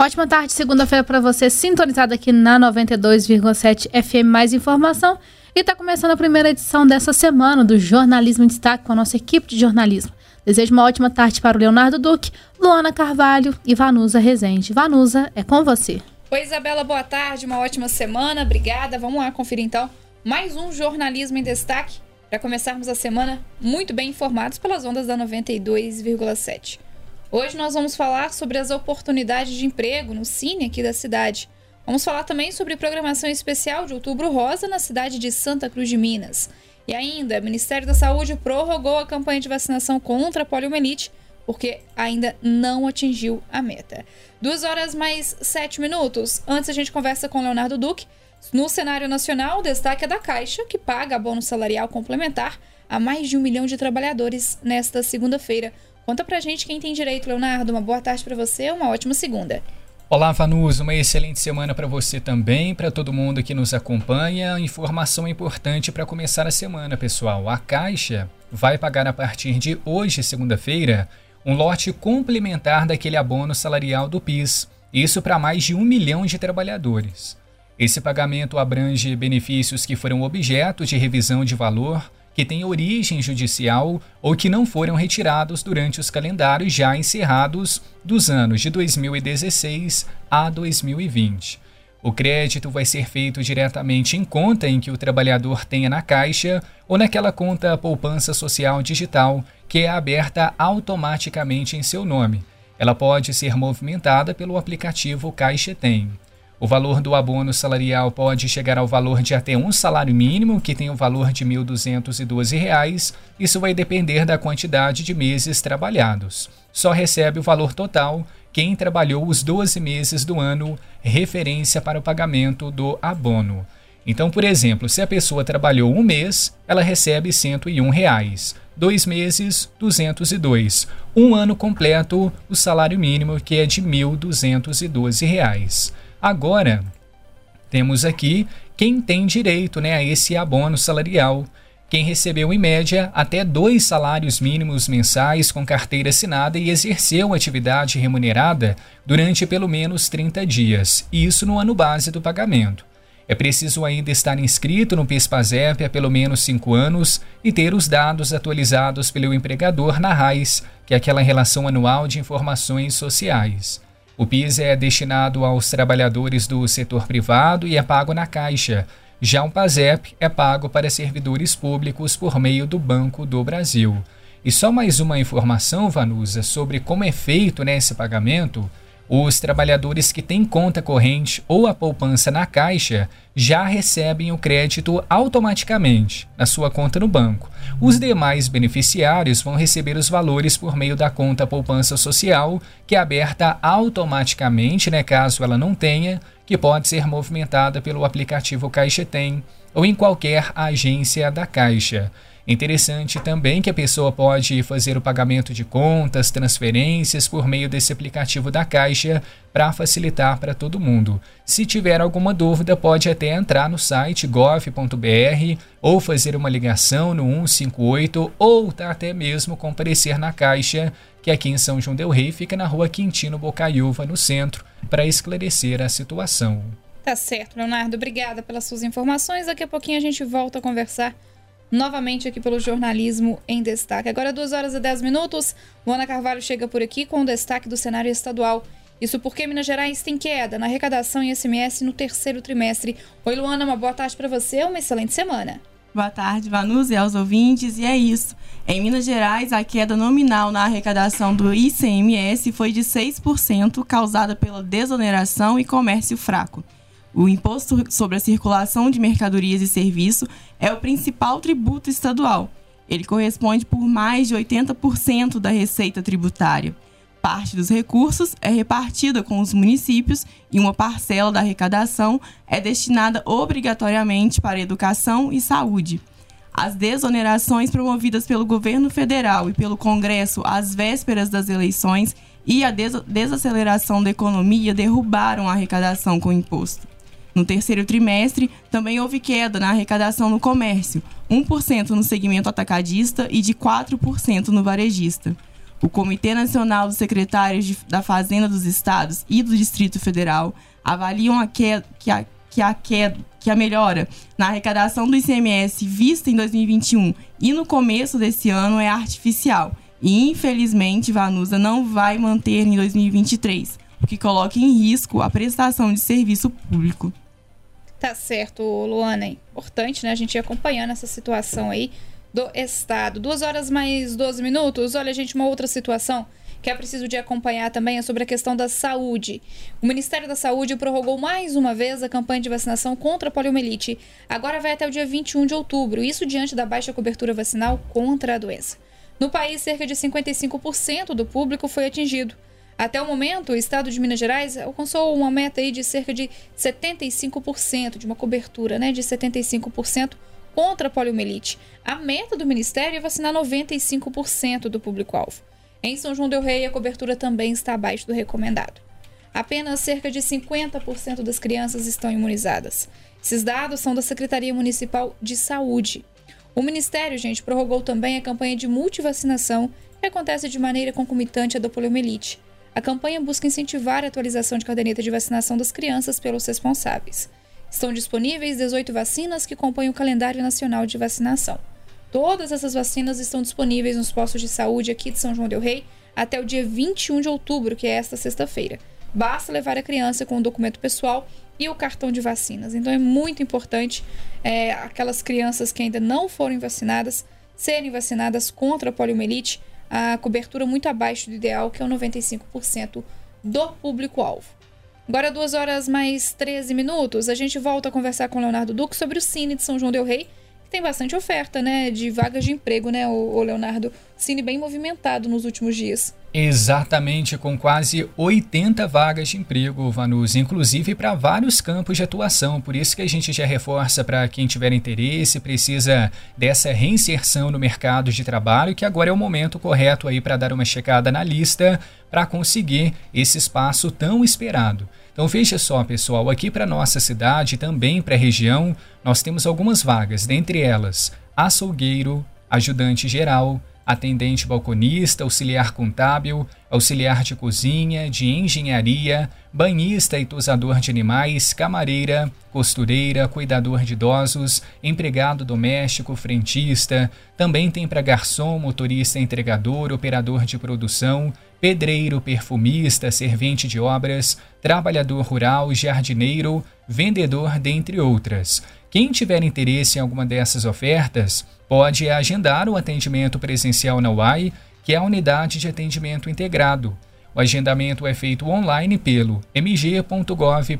Ótima tarde, segunda-feira para você, sintonizado aqui na 92,7 FM. Mais informação. E está começando a primeira edição dessa semana do Jornalismo em Destaque com a nossa equipe de jornalismo. Desejo uma ótima tarde para o Leonardo Duque, Luana Carvalho e Vanusa Rezende. Vanusa, é com você. Oi, Isabela, boa tarde, uma ótima semana, obrigada. Vamos lá conferir então mais um Jornalismo em Destaque para começarmos a semana muito bem informados pelas ondas da 92,7. Hoje nós vamos falar sobre as oportunidades de emprego no Cine aqui da cidade. Vamos falar também sobre programação especial de Outubro Rosa na cidade de Santa Cruz de Minas. E ainda, o Ministério da Saúde prorrogou a campanha de vacinação contra a poliomielite porque ainda não atingiu a meta. Duas horas mais sete minutos. Antes a gente conversa com Leonardo Duque. No cenário nacional, o destaque é da Caixa, que paga bônus salarial complementar a mais de um milhão de trabalhadores nesta segunda-feira. Conta pra gente quem tem direito, Leonardo. Uma boa tarde para você, uma ótima segunda. Olá, Vanus, uma excelente semana para você também, para todo mundo que nos acompanha. Informação importante para começar a semana, pessoal. A Caixa vai pagar a partir de hoje, segunda-feira, um lote complementar daquele abono salarial do PIS. Isso para mais de um milhão de trabalhadores. Esse pagamento abrange benefícios que foram objeto de revisão de valor que têm origem judicial ou que não foram retirados durante os calendários já encerrados dos anos de 2016 a 2020. O crédito vai ser feito diretamente em conta em que o trabalhador tenha na Caixa ou naquela conta poupança social digital que é aberta automaticamente em seu nome. Ela pode ser movimentada pelo aplicativo Caixa Tem. O valor do abono salarial pode chegar ao valor de até um salário mínimo, que tem o valor de R$ 1.212. Isso vai depender da quantidade de meses trabalhados. Só recebe o valor total quem trabalhou os 12 meses do ano, referência para o pagamento do abono. Então, por exemplo, se a pessoa trabalhou um mês, ela recebe 101 reais. Dois meses, 202. Um ano completo, o salário mínimo, que é de R$ 1.212. Agora, temos aqui quem tem direito né, a esse abono salarial. Quem recebeu, em média, até dois salários mínimos mensais com carteira assinada e exerceu atividade remunerada durante pelo menos 30 dias, isso no ano base do pagamento. É preciso ainda estar inscrito no PIS/PASEP há pelo menos cinco anos e ter os dados atualizados pelo empregador na RAIS, que é aquela relação anual de informações sociais. O PIS é destinado aos trabalhadores do setor privado e é pago na Caixa. Já o PASEP é pago para servidores públicos por meio do Banco do Brasil. E só mais uma informação, Vanusa, sobre como é feito nesse pagamento. Os trabalhadores que têm conta corrente ou a poupança na Caixa já recebem o crédito automaticamente na sua conta no banco. Os demais beneficiários vão receber os valores por meio da conta poupança social, que é aberta automaticamente, né, caso ela não tenha, que pode ser movimentada pelo aplicativo Caixa Tem ou em qualquer agência da Caixa. Interessante também que a pessoa pode fazer o pagamento de contas, transferências por meio desse aplicativo da Caixa para facilitar para todo mundo. Se tiver alguma dúvida, pode até entrar no site gov.br ou fazer uma ligação no 158 ou tá até mesmo comparecer na Caixa, que aqui em São João del Rei fica na rua Quintino Bocaiúva, no centro, para esclarecer a situação. Tá certo, Leonardo. Obrigada pelas suas informações. Daqui a pouquinho a gente volta a conversar novamente aqui pelo Jornalismo em Destaque. Agora, 2 horas e 10 minutos, Luana Carvalho chega por aqui com o destaque do cenário estadual. Isso porque Minas Gerais tem queda na arrecadação em SMS no terceiro trimestre. Oi, Luana, uma boa tarde para você, uma excelente semana. Boa tarde, Vanusa e aos ouvintes. E é isso. Em Minas Gerais, a queda nominal na arrecadação do ICMS foi de 6%, causada pela desoneração e comércio fraco. O imposto sobre a circulação de mercadorias e serviços é o principal tributo estadual. Ele corresponde por mais de 80% da receita tributária. Parte dos recursos é repartida com os municípios e uma parcela da arrecadação é destinada obrigatoriamente para educação e saúde. As desonerações promovidas pelo governo federal e pelo Congresso às vésperas das eleições e a desaceleração da economia derrubaram a arrecadação com o imposto. No terceiro trimestre, também houve queda na arrecadação no comércio, 1% no segmento atacadista e de 4% no varejista. O Comitê Nacional dos Secretários de, da Fazenda dos Estados e do Distrito Federal avaliam a que, que, a, que, a, que, que a melhora na arrecadação do ICMS vista em 2021 e no começo desse ano é artificial. E, infelizmente, Vanusa não vai manter em 2023, o que coloca em risco a prestação de serviço público. Tá certo, Luana. É importante, né? A gente ir acompanhando essa situação aí do Estado. Duas horas mais 12 minutos. Olha, gente, uma outra situação que é preciso de acompanhar também é sobre a questão da saúde. O Ministério da Saúde prorrogou mais uma vez a campanha de vacinação contra a poliomielite. Agora vai até o dia 21 de outubro, isso diante da baixa cobertura vacinal contra a doença. No país, cerca de 55% do público foi atingido. Até o momento, o estado de Minas Gerais alcançou uma meta aí de cerca de 75%, de uma cobertura né, de 75% contra a poliomielite. A meta do Ministério é vacinar 95% do público-alvo. Em São João del Rei, a cobertura também está abaixo do recomendado. Apenas cerca de 50% das crianças estão imunizadas. Esses dados são da Secretaria Municipal de Saúde. O Ministério, gente, prorrogou também a campanha de multivacinação, que acontece de maneira concomitante à da poliomielite. A campanha busca incentivar a atualização de caderneta de vacinação das crianças pelos responsáveis. Estão disponíveis 18 vacinas que compõem o calendário nacional de vacinação. Todas essas vacinas estão disponíveis nos postos de saúde aqui de São João del Rei até o dia 21 de outubro, que é esta sexta-feira. Basta levar a criança com o documento pessoal e o cartão de vacinas. Então é muito importante é, aquelas crianças que ainda não foram vacinadas serem vacinadas contra a poliomielite, a cobertura muito abaixo do ideal, que é o 95% do público-alvo. Agora, duas horas mais 13 minutos, a gente volta a conversar com o Leonardo Duque sobre o Cine de São João Del Rei, que tem bastante oferta, né, de vagas de emprego, né, o Leonardo? Cine bem movimentado nos últimos dias. Exatamente, com quase 80 vagas de emprego, Vanus, inclusive para vários campos de atuação. Por isso que a gente já reforça para quem tiver interesse, precisa dessa reinserção no mercado de trabalho, que agora é o momento correto aí para dar uma checada na lista para conseguir esse espaço tão esperado. Então veja só, pessoal, aqui para nossa cidade, também para a região, nós temos algumas vagas, dentre elas açougueiro, ajudante geral, atendente balconista, auxiliar contábil, auxiliar de cozinha, de engenharia, banhista e tosador de animais, camareira, costureira, cuidador de idosos, empregado doméstico, frentista. Também tem para garçom, motorista entregador, operador de produção, pedreiro, perfumista, servente de obras, trabalhador rural, jardineiro, vendedor, dentre outras. Quem tiver interesse em alguma dessas ofertas, pode agendar o atendimento presencial na UAI, que é a unidade de atendimento integrado. O agendamento é feito online pelo mg.gov.br.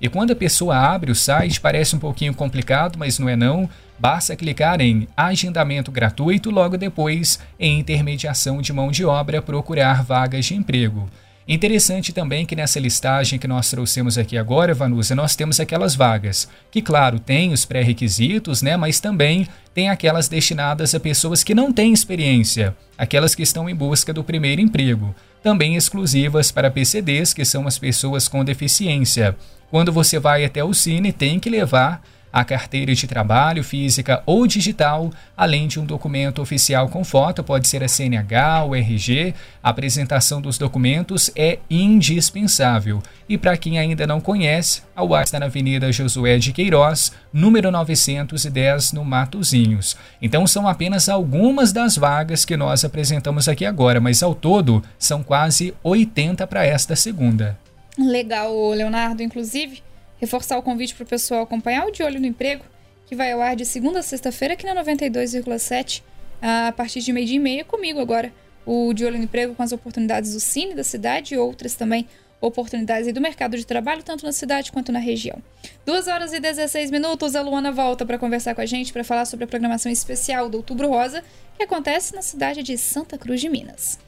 E quando a pessoa abre o site, parece um pouquinho complicado, mas não é não. Basta clicar em agendamento gratuito, logo depois em intermediação de mão de obra, procurar vagas de emprego. Interessante também que nessa listagem que nós trouxemos aqui agora, Vanusa, nós temos aquelas vagas que, claro, tem os pré-requisitos, né, mas também tem aquelas destinadas a pessoas que não têm experiência, aquelas que estão em busca do primeiro emprego, também exclusivas para PCDs, que são as pessoas com deficiência. Quando você vai até o Cine, tem que levar a carteira de trabalho física ou digital, além de um documento oficial com foto, pode ser a CNH, o RG. A apresentação dos documentos é indispensável. E para quem ainda não conhece, a UAS está na Avenida Josué de Queiroz, número 910, no Matozinhos. Então são apenas algumas das vagas que nós apresentamos aqui agora, mas ao todo são quase 80 para esta segunda. Legal, Leonardo. Inclusive, reforçar o convite para o pessoal acompanhar o De Olho no Emprego, que vai ao ar de segunda a sexta-feira aqui na 92,7, a partir de meio-dia e meia, comigo agora. O De Olho no Emprego com as oportunidades do Cine da cidade e outras também oportunidades do mercado de trabalho, tanto na cidade quanto na região. 2 horas e 16 minutos, a Luana volta para conversar com a gente para falar sobre a programação especial do Outubro Rosa, que acontece na cidade de Santa Cruz de Minas.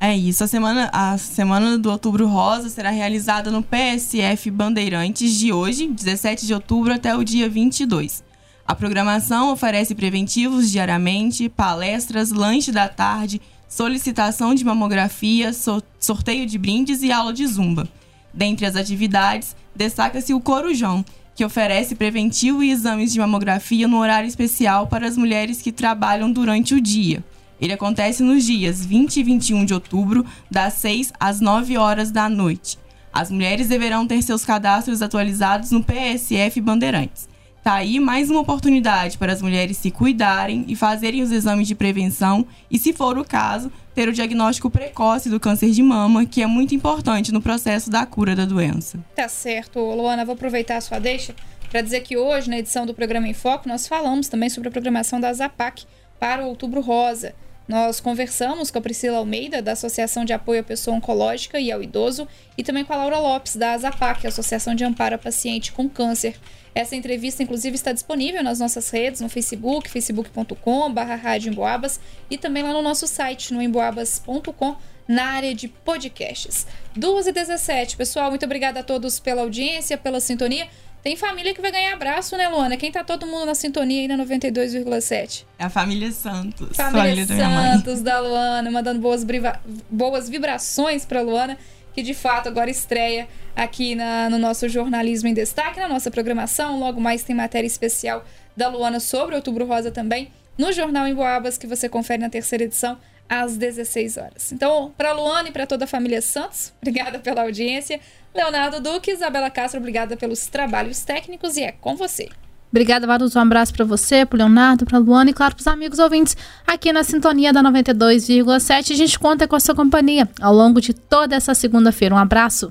É isso. A semana, a semana do Outubro Rosa será realizada no PSF Bandeirantes de hoje, 17 de outubro, até o dia 22. A programação oferece preventivos diariamente, palestras, lanche da tarde, solicitação de mamografia, so sorteio de brindes e aula de zumba. Dentre as atividades, destaca-se o Corujão, que oferece preventivo e exames de mamografia no horário especial para as mulheres que trabalham durante o dia. Ele acontece nos dias 20 e 21 de outubro, das 6 às 9 horas da noite. As mulheres deverão ter seus cadastros atualizados no PSF Bandeirantes. Tá aí mais uma oportunidade para as mulheres se cuidarem e fazerem os exames de prevenção e, se for o caso, ter o diagnóstico precoce do câncer de mama, que é muito importante no processo da cura da doença. Tá certo, Luana, vou aproveitar a sua deixa para dizer que hoje, na edição do programa em Foco, nós falamos também sobre a programação da ZAPAC para o Outubro Rosa. Nós conversamos com a Priscila Almeida, da Associação de Apoio à Pessoa Oncológica e ao Idoso, e também com a Laura Lopes, da ASAPAC, Associação de Amparo a Paciente com Câncer. Essa entrevista, inclusive, está disponível nas nossas redes, no Facebook, facebook.com.br e também lá no nosso site, no emboabas.com, na área de podcasts. 2 e 17 pessoal, muito obrigada a todos pela audiência, pela sintonia. Tem família que vai ganhar abraço, né, Luana? Quem tá todo mundo na sintonia aí na 92,7? É a família Santos. Família, família Santos da Luana, mandando boas, boas vibrações pra Luana, que de fato agora estreia aqui na, no nosso Jornalismo em Destaque, na nossa programação. Logo mais tem matéria especial da Luana sobre Outubro Rosa também, no Jornal em Boabas, que você confere na terceira edição às 16 horas. Então, para Luana e para toda a família Santos, obrigada pela audiência. Leonardo Duque, Isabela Castro, obrigada pelos trabalhos técnicos e é com você. Obrigada, Varus. Um abraço para você, para Leonardo, para Luana e, claro, para os amigos ouvintes aqui na sintonia da 92,7. A gente conta com a sua companhia ao longo de toda essa segunda-feira. Um abraço.